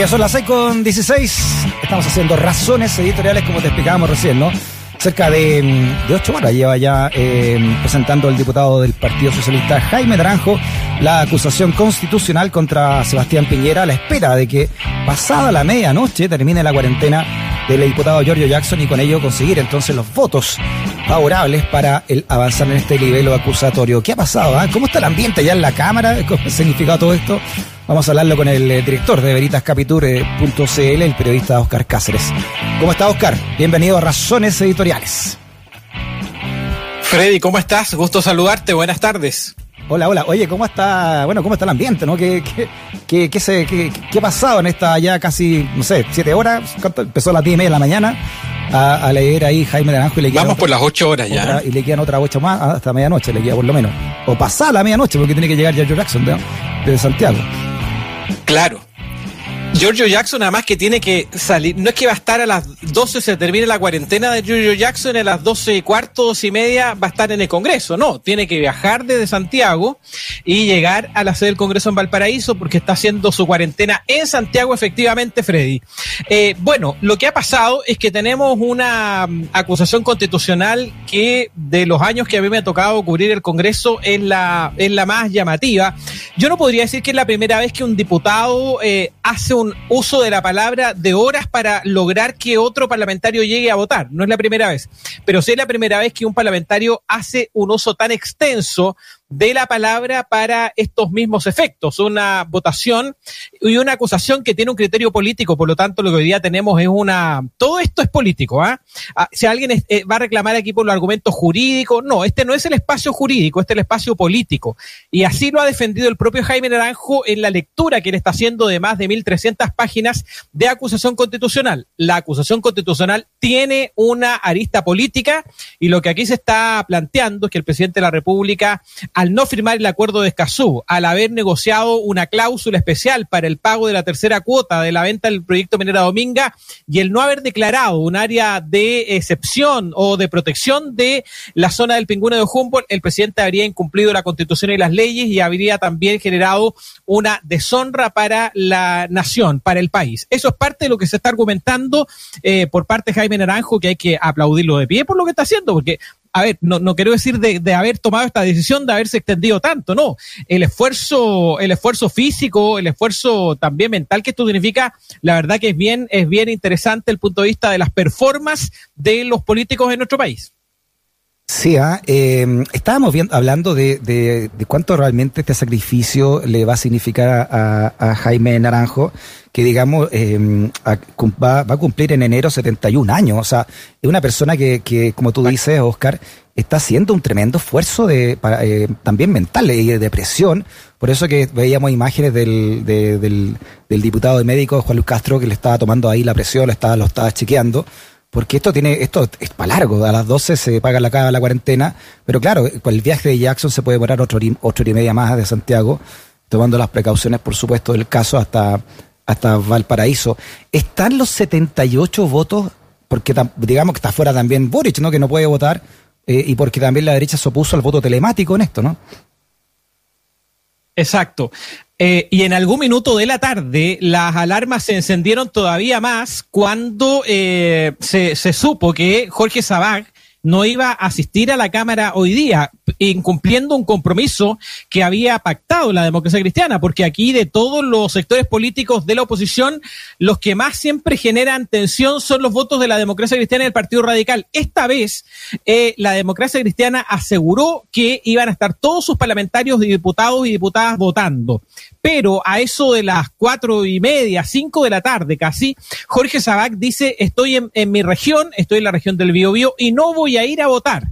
Hoy son las 6 con 16. Estamos haciendo razones editoriales como te explicábamos recién, ¿no? Cerca de, de ocho horas lleva ya eh, presentando el diputado del Partido Socialista Jaime Naranjo la acusación constitucional contra Sebastián Piñera a la espera de que pasada la medianoche termine la cuarentena del diputado Giorgio Jackson y con ello conseguir entonces los votos favorables para el avanzar en este nivel acusatorio. ¿Qué ha pasado? ah? ¿Cómo está el ambiente ya en la Cámara? ¿Cómo ha significado todo esto? Vamos a hablarlo con el eh, director de veritascapitur.cl, el periodista Oscar Cáceres. ¿Cómo está Oscar? Bienvenido a Razones Editoriales. Freddy, ¿cómo estás? Gusto saludarte. Buenas tardes. Hola, hola. Oye, ¿cómo está, bueno, cómo está el ambiente, no? ¿Qué, qué, qué, qué se, ha pasado en esta ya casi, no sé, siete horas? ¿Cuánto? Empezó a las diez y media de la mañana a, a leer ahí Jaime Naranjo y le quedan Vamos otra- por las ocho horas ya. otra- y le quedan otras ocho más hasta medianoche, le queda por lo menos. O pasada la medianoche, porque tiene que llegar Giorgio Jackson de, de Santiago. Claro. Giorgio Jackson, además que tiene que salir, no es que va a estar a las 12, se termine la cuarentena de Giorgio Jackson, a las 12 y cuarto, 12 y media va a estar en el Congreso, no, tiene que viajar desde Santiago y llegar a la sede del Congreso en Valparaíso porque está haciendo su cuarentena en Santiago, efectivamente, Freddy. Eh, bueno, lo que ha pasado es que tenemos una mm, acusación constitucional que de los años que a mí me ha tocado cubrir el Congreso es la, es la más llamativa. Yo no podría decir que es la primera vez que un diputado eh, hace un uso de la palabra de horas para lograr que otro parlamentario llegue a votar. No es la primera vez, pero sí es la primera vez que un parlamentario hace un uso tan extenso de la palabra para estos mismos efectos, una votación y una acusación que tiene un criterio político, por lo tanto lo que hoy día tenemos es una... Todo esto es político, ¿ah? Ah, Si alguien eh, va a reclamar aquí por los argumentos jurídicos, no, este no es el espacio jurídico, este es el espacio político. Y así lo ha defendido el propio Jaime Naranjo en la lectura que él está haciendo de más de 1.300 páginas de acusación constitucional. La acusación constitucional tiene una arista política y lo que aquí se está planteando es que el presidente de la República al no firmar el acuerdo de Escazú, al haber negociado una cláusula especial para el pago de la tercera cuota de la venta del proyecto Minera Dominga y el no haber declarado un área de excepción o de protección de la zona del pingüino de Humboldt, el presidente habría incumplido la constitución y las leyes y habría también generado una deshonra para la nación, para el país. Eso es parte de lo que se está argumentando eh, por parte de Jaime Naranjo, que hay que aplaudirlo de pie por lo que está haciendo, porque a ver, no, no quiero decir de, de haber tomado esta decisión de haberse extendido tanto, no. El esfuerzo, el esfuerzo físico, el esfuerzo también mental que esto significa, la verdad que es bien, es bien interesante el punto de vista de las performances de los políticos en nuestro país. Sí, ah, eh, estábamos hablando de, cuánto realmente este sacrificio le va a significar a, Jaime Naranjo, que digamos cum- va, a cumplir en enero 71 años. O sea, es una persona que, que como tú dices, Oscar, está haciendo un tremendo esfuerzo de, para, eh, también mental y de depresión. Por eso que veíamos imágenes del, de- del diputado de médico Juan Luis Castro que le estaba tomando ahí la presión, le estaba, lo estaba chequeando. Porque esto tiene, esto es para largo, a las 12 se paga la, la cuarentena, pero claro, con el viaje de Jackson se puede demorar ocho, horas y media más de Santiago, tomando las precauciones, por supuesto, del caso hasta, hasta Valparaíso. ¿Están los 78 votos? Porque digamos que está fuera también Boric, ¿no? Que no puede votar, eh, y porque también la derecha se opuso al voto telemático en esto, ¿no? Exacto. Eh, y en algún minuto de la tarde las alarmas se encendieron todavía más cuando eh, se, se supo que Jorge Sabag no iba a asistir a la Cámara hoy día, incumpliendo un compromiso que había pactado la democracia cristiana, porque aquí de todos los sectores políticos de la oposición, los que más siempre generan tensión son los votos de la democracia cristiana y el Partido Radical. Esta vez, eh, la democracia cristiana aseguró que iban a estar todos sus parlamentarios y diputados y diputadas votando. Pero a eso de las cuatro y media, cinco de la tarde casi, Jorge Sabac dice, estoy en, mi región, estoy en la región del Biobío y no voy a ir a votar.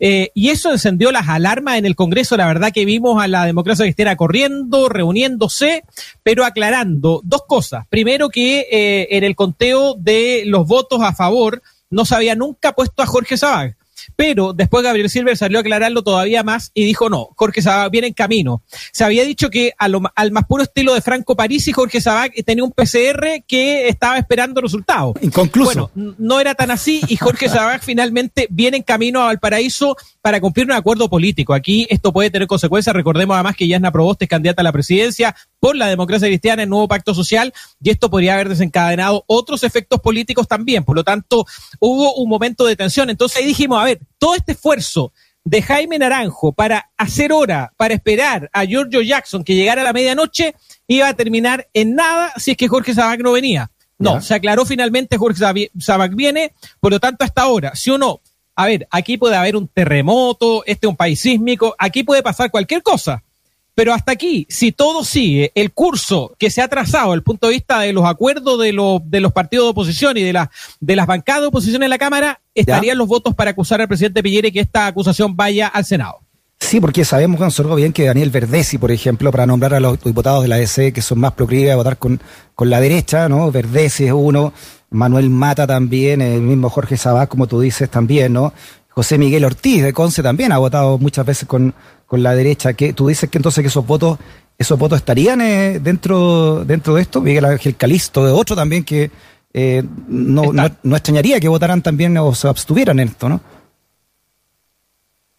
Eh, y eso encendió las alarmas en el Congreso. La verdad que vimos a la democracia cristiana corriendo, reuniéndose, pero aclarando dos cosas. Primero que eh, en el conteo de los votos a favor no se había nunca puesto a Jorge Sabag. Pero después Gabriel Silver salió a aclararlo todavía más y dijo no, Jorge Sabac viene en camino. Se había dicho que a lo- al más puro estilo de Franco París y Jorge Sabac tenía un PCR que estaba esperando resultados. Inconcluso. Bueno, no era tan así y Jorge Sabac finalmente viene en camino a Valparaíso para cumplir un acuerdo político. Aquí esto puede tener consecuencias. Recordemos además que Yasna Proboste es candidata a la presidencia por la democracia cristiana, el nuevo pacto social, y esto podría haber desencadenado otros efectos políticos también. Por lo tanto, hubo un momento de tensión. Entonces ahí dijimos, a ver, todo este esfuerzo de Jaime Naranjo para hacer hora, para esperar a Giorgio Jackson que llegara a la medianoche, iba a terminar en nada si es que Jorge Sabac no venía. No, se aclaró finalmente, Jorge Sabac viene, por lo tanto, hasta ahora, si o no, a ver, aquí puede haber un terremoto, este es un país sísmico, aquí puede pasar cualquier cosa. Pero hasta aquí, si todo sigue el curso que se ha trazado desde el punto de vista de los acuerdos de, los, de los partidos de oposición y de, la, de las bancadas de oposición en la Cámara, estarían los votos para acusar al presidente Pillere que esta acusación vaya al Senado. Sí, porque sabemos nosotros bien que Daniel Verdesi, por ejemplo, para nombrar a los diputados de la DC que son más proclives a votar con, con la derecha, ¿no? Verdesi es uno, Manuel Mata también, el mismo Jorge Sabá, como tú dices, también, ¿no? José Miguel Ortiz de Conce también ha votado muchas veces con, con la derecha. que ¿Tú dices que entonces que esos votos esos votos estarían eh, dentro, dentro de esto? Miguel Ángel Calisto, de otro también que eh, no, no, no, extrañaría que votaran también o se abstuvieran en esto, ¿no?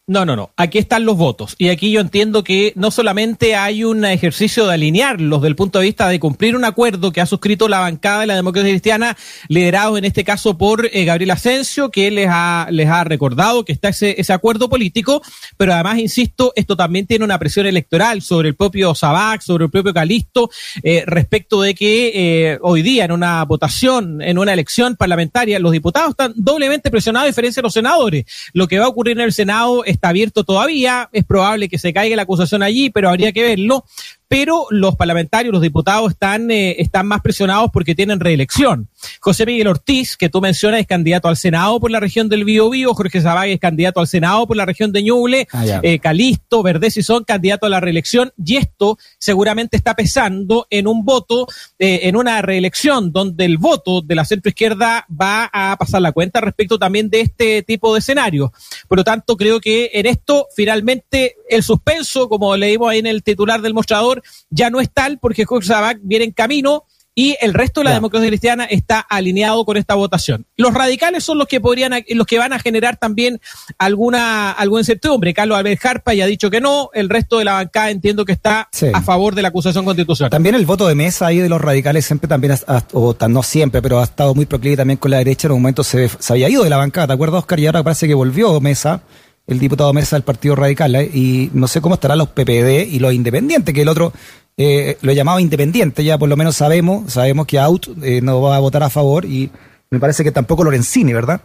No, no, no. Aquí están los votos. Y aquí yo entiendo que no solamente hay un ejercicio de alinearlos desde el punto de vista de cumplir un acuerdo que ha suscrito la bancada de la democracia cristiana, liderado en este caso por eh, Gabriel Asensio, que les ha, les ha recordado que está ese, ese acuerdo político, pero además, insisto, esto también tiene una presión electoral sobre el propio Sabac, sobre el propio Calisto, eh, respecto de que eh, hoy día en una votación, en una elección parlamentaria, los diputados están doblemente presionados a diferencia de los senadores. Lo que va a ocurrir en el Senado es está abierto todavía, es probable que se caiga la acusación allí, pero habría que verlo pero los parlamentarios, los diputados están, eh, están más presionados porque tienen reelección. José Miguel Ortiz, que tú mencionas, es candidato al Senado por la región del Bío Jorge Zabag es candidato al Senado por la región de Ñuble, ah, eh, Calisto, Verdes y son candidatos a la reelección, y esto seguramente está pesando en un voto, eh, en una reelección, donde el voto de la centroizquierda va a pasar la cuenta respecto también de este tipo de escenario. Por lo tanto, creo que en esto, finalmente, el suspenso, como leímos ahí en el titular del mostrador, ya no es tal porque Jorge Sabac viene en camino y el resto de la democracia cristiana está alineado con esta votación. Los radicales son los que podrían, los que van a generar también alguna, alguna incertidumbre. Carlos Albert Jarpa ya ha dicho que no, el resto de la bancada entiendo que está a favor de la acusación constitucional. También el voto de mesa ahí de los radicales siempre también, o no siempre, pero ha estado muy proclive también con la derecha. En un momento se, se había ido de la bancada, ¿te acuerdas, Oscar? Y ahora parece que volvió mesa el diputado Mesa del Partido Radical, ¿eh? y no sé cómo estarán los PPD y los independientes, que el otro eh, lo llamaba independiente, ya por lo menos sabemos, sabemos que Out eh, no va a votar a favor y me parece que tampoco Lorenzini, ¿verdad?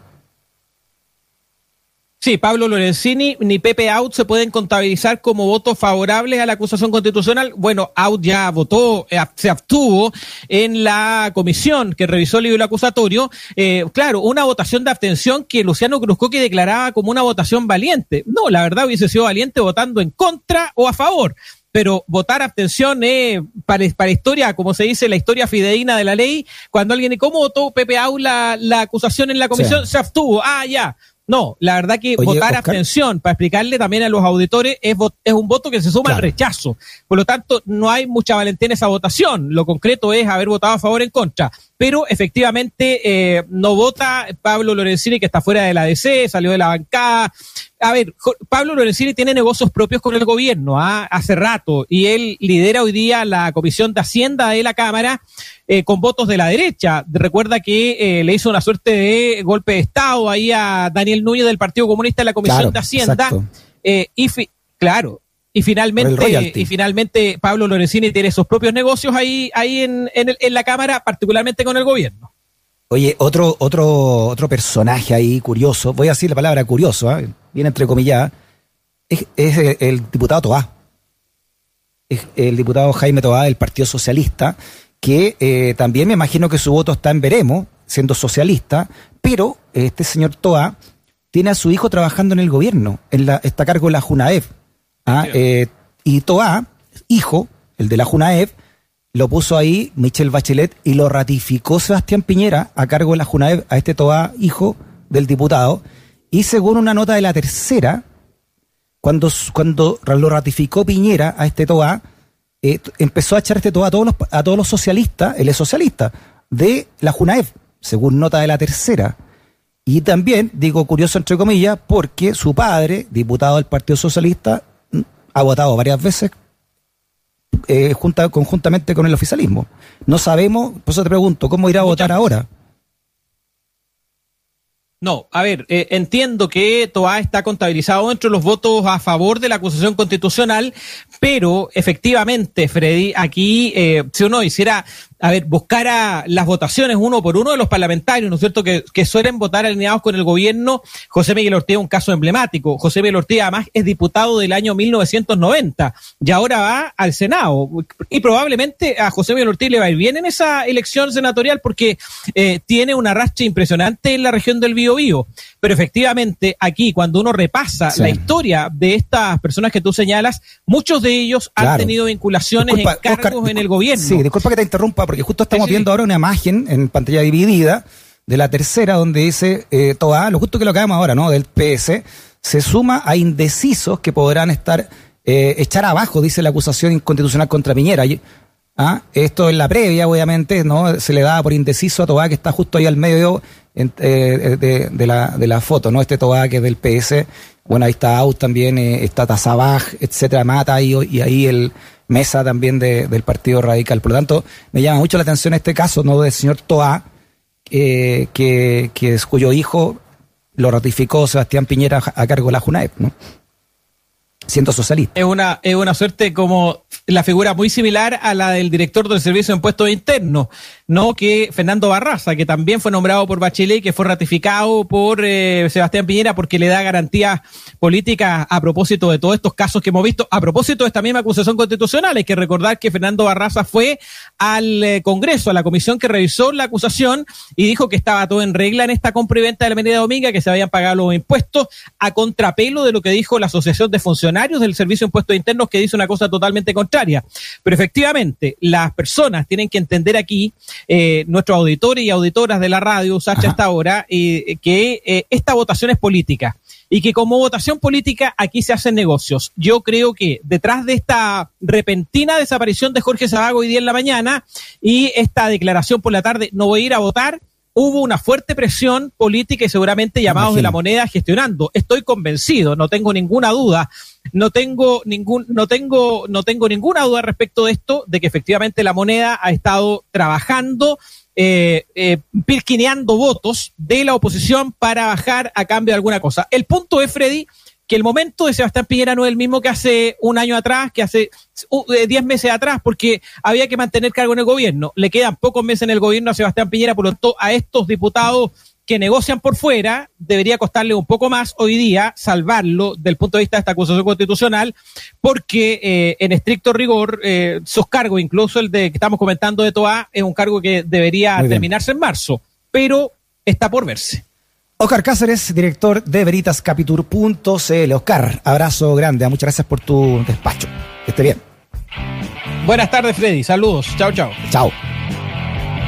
Sí, Pablo Lorenzini ni Pepe Out se pueden contabilizar como votos favorables a la acusación constitucional. Bueno, Out ya votó, eh, se abstuvo en la comisión que revisó el libro acusatorio. Eh, claro, una votación de abstención que Luciano que declaraba como una votación valiente. No, la verdad hubiese sido valiente votando en contra o a favor pero votar abstención es para, para historia, como se dice, la historia fidedigna de la ley, cuando alguien, ¿cómo votó Pepe Out la, acusación en la comisión? Se abstuvo, ah, ya, no, la verdad que votar abstención, para explicarle también a los auditores, es, es un voto que se suma al rechazo. Por lo tanto, no hay mucha valentía en esa votación. Lo concreto es haber votado a favor o en contra. Pero efectivamente eh, no vota Pablo Lorenzini, que está fuera de la DC, salió de la bancada. A ver, Pablo Lorenzini tiene negocios propios con el gobierno ¿ah? hace rato y él lidera hoy día la Comisión de Hacienda de la Cámara eh, con votos de la derecha. Recuerda que eh, le hizo una suerte de golpe de Estado ahí a Daniel Núñez del Partido Comunista en la Comisión de Hacienda. Eh, y claro, y finalmente, y finalmente Pablo Lorenzini tiene sus propios negocios ahí, ahí en, en, la Cámara, particularmente con el gobierno. Oye, otro, otro, otro personaje ahí curioso, voy a decir la palabra curioso, bien entre comillas, es, es el, diputado Toá. Es el diputado Jaime Toá del Partido Socialista, que eh, también me imagino que su voto está en veremos, siendo socialista, pero este señor Toa tiene a su hijo trabajando en el gobierno, en la, está a cargo de la Junaev. ¿Ah? Eh, y Toa, hijo, el de la Junaev, lo puso ahí Michelle Bachelet y lo ratificó Sebastián Piñera a cargo de la Junaev a este Toa, hijo del diputado. Y según una nota de la tercera, cuando, cuando lo ratificó Piñera a este Toa, eh, empezó a echar este todo a todos los, a todos los socialistas, él es socialista, de la Junaev, según nota de la tercera. Y también, digo curioso entre comillas, porque su padre, diputado del Partido Socialista, ha votado varias veces eh, junta, conjuntamente con el oficialismo. No sabemos, por eso te pregunto, ¿cómo irá a votar ahora? No, a ver, eh, entiendo que Toa está contabilizado entre los votos a favor de la acusación constitucional, pero efectivamente, Freddy, aquí eh, si uno hiciera a ver, buscara las votaciones uno por uno de los parlamentarios, ¿no es cierto?, que, suelen votar alineados con el gobierno. José Miguel Ortega es un caso emblemático. José Miguel Ortega, además, es diputado del año 1990 y ahora va al Senado. Y probablemente a José Miguel Ortega le va a ir bien en esa elección senatorial porque eh, tiene una racha impresionante en la región del Biobío. Pero efectivamente, aquí, cuando uno repasa la historia de estas personas que tú señalas, muchos de ellos han tenido vinculaciones en cargos en el gobierno. Sí, disculpa que te interrumpa porque justo estamos viendo ahora una imagen en pantalla dividida de la tercera donde dice eh, Toa, lo justo que lo acabamos ahora, ¿no? Del PS, se suma a indecisos que podrán estar, eh, echar abajo, dice la acusación inconstitucional contra Piñera. ¿Ah? Esto es la previa, obviamente, ¿no? Se le da por indeciso a Toa que está justo ahí al medio eh, de, la, de la foto, ¿no? Este Toa que es del PS, bueno, ahí está Aus también, eh, está Tazabaj, etcétera, Mata y, y ahí el mesa también del Partido Radical. Por lo tanto, me llama mucho la atención este caso ¿no? del señor Toa, eh, que, que es, cuyo hijo lo ratificó Sebastián Piñera a cargo de la JUNAEP, ¿no? Siendo socialista. Es una, es una suerte como la figura muy similar a la del director del Servicio de Impuestos Internos, no que Fernando Barraza, que también fue nombrado por Bachelet y que fue ratificado por eh, Sebastián Piñera porque le da garantías políticas a propósito de todos estos casos que hemos visto. A propósito de esta misma acusación constitucional, hay que recordar que Fernando Barraza fue al eh, Congreso, a la comisión que revisó la acusación y dijo que estaba todo en regla en esta compra y venta de la Avenida Dominga, que se habían pagado los impuestos a contrapelo de lo que dijo la Asociación de Funcionarios del Servicio de Impuestos Internos, que dice una cosa totalmente contraria. Pero efectivamente, las personas tienen que entender aquí, eh, nuestros auditores y auditoras de la radio, Sacha, hasta ahora, eh, que eh, esta votación es política y que como votación política aquí se hacen negocios. Yo creo que detrás de esta repentina desaparición de Jorge Sabago hoy día en la mañana y esta declaración por la tarde, no voy a ir a votar, hubo una fuerte presión política y seguramente llamados de la moneda gestionando. Estoy convencido, no tengo ninguna duda, no tengo ningún, no tengo, no tengo ninguna duda respecto de esto, de que efectivamente la moneda ha estado trabajando eh, eh, pirquineando votos de la oposición para bajar a cambio de alguna cosa. El punto es, Freddy, que el momento de Sebastián Piñera no es el mismo que hace un año atrás, que hace eh, diez meses atrás, porque había que mantener cargo en el gobierno. Le quedan pocos meses en el gobierno a Sebastián Piñera, por lo tanto, a estos diputados que negocian por fuera, debería costarle un poco más hoy día salvarlo del punto de vista de esta acusación constitucional, porque eh, en estricto rigor eh, sus cargos, incluso el de que estamos comentando de Toa, es un cargo que debería terminarse en marzo, pero está por verse. Oscar Cáceres, director de veritascapitur.cl. Oscar, abrazo grande, muchas gracias por tu despacho. Que esté bien. Buenas tardes, Freddy. Saludos. Chao, chao. Chao.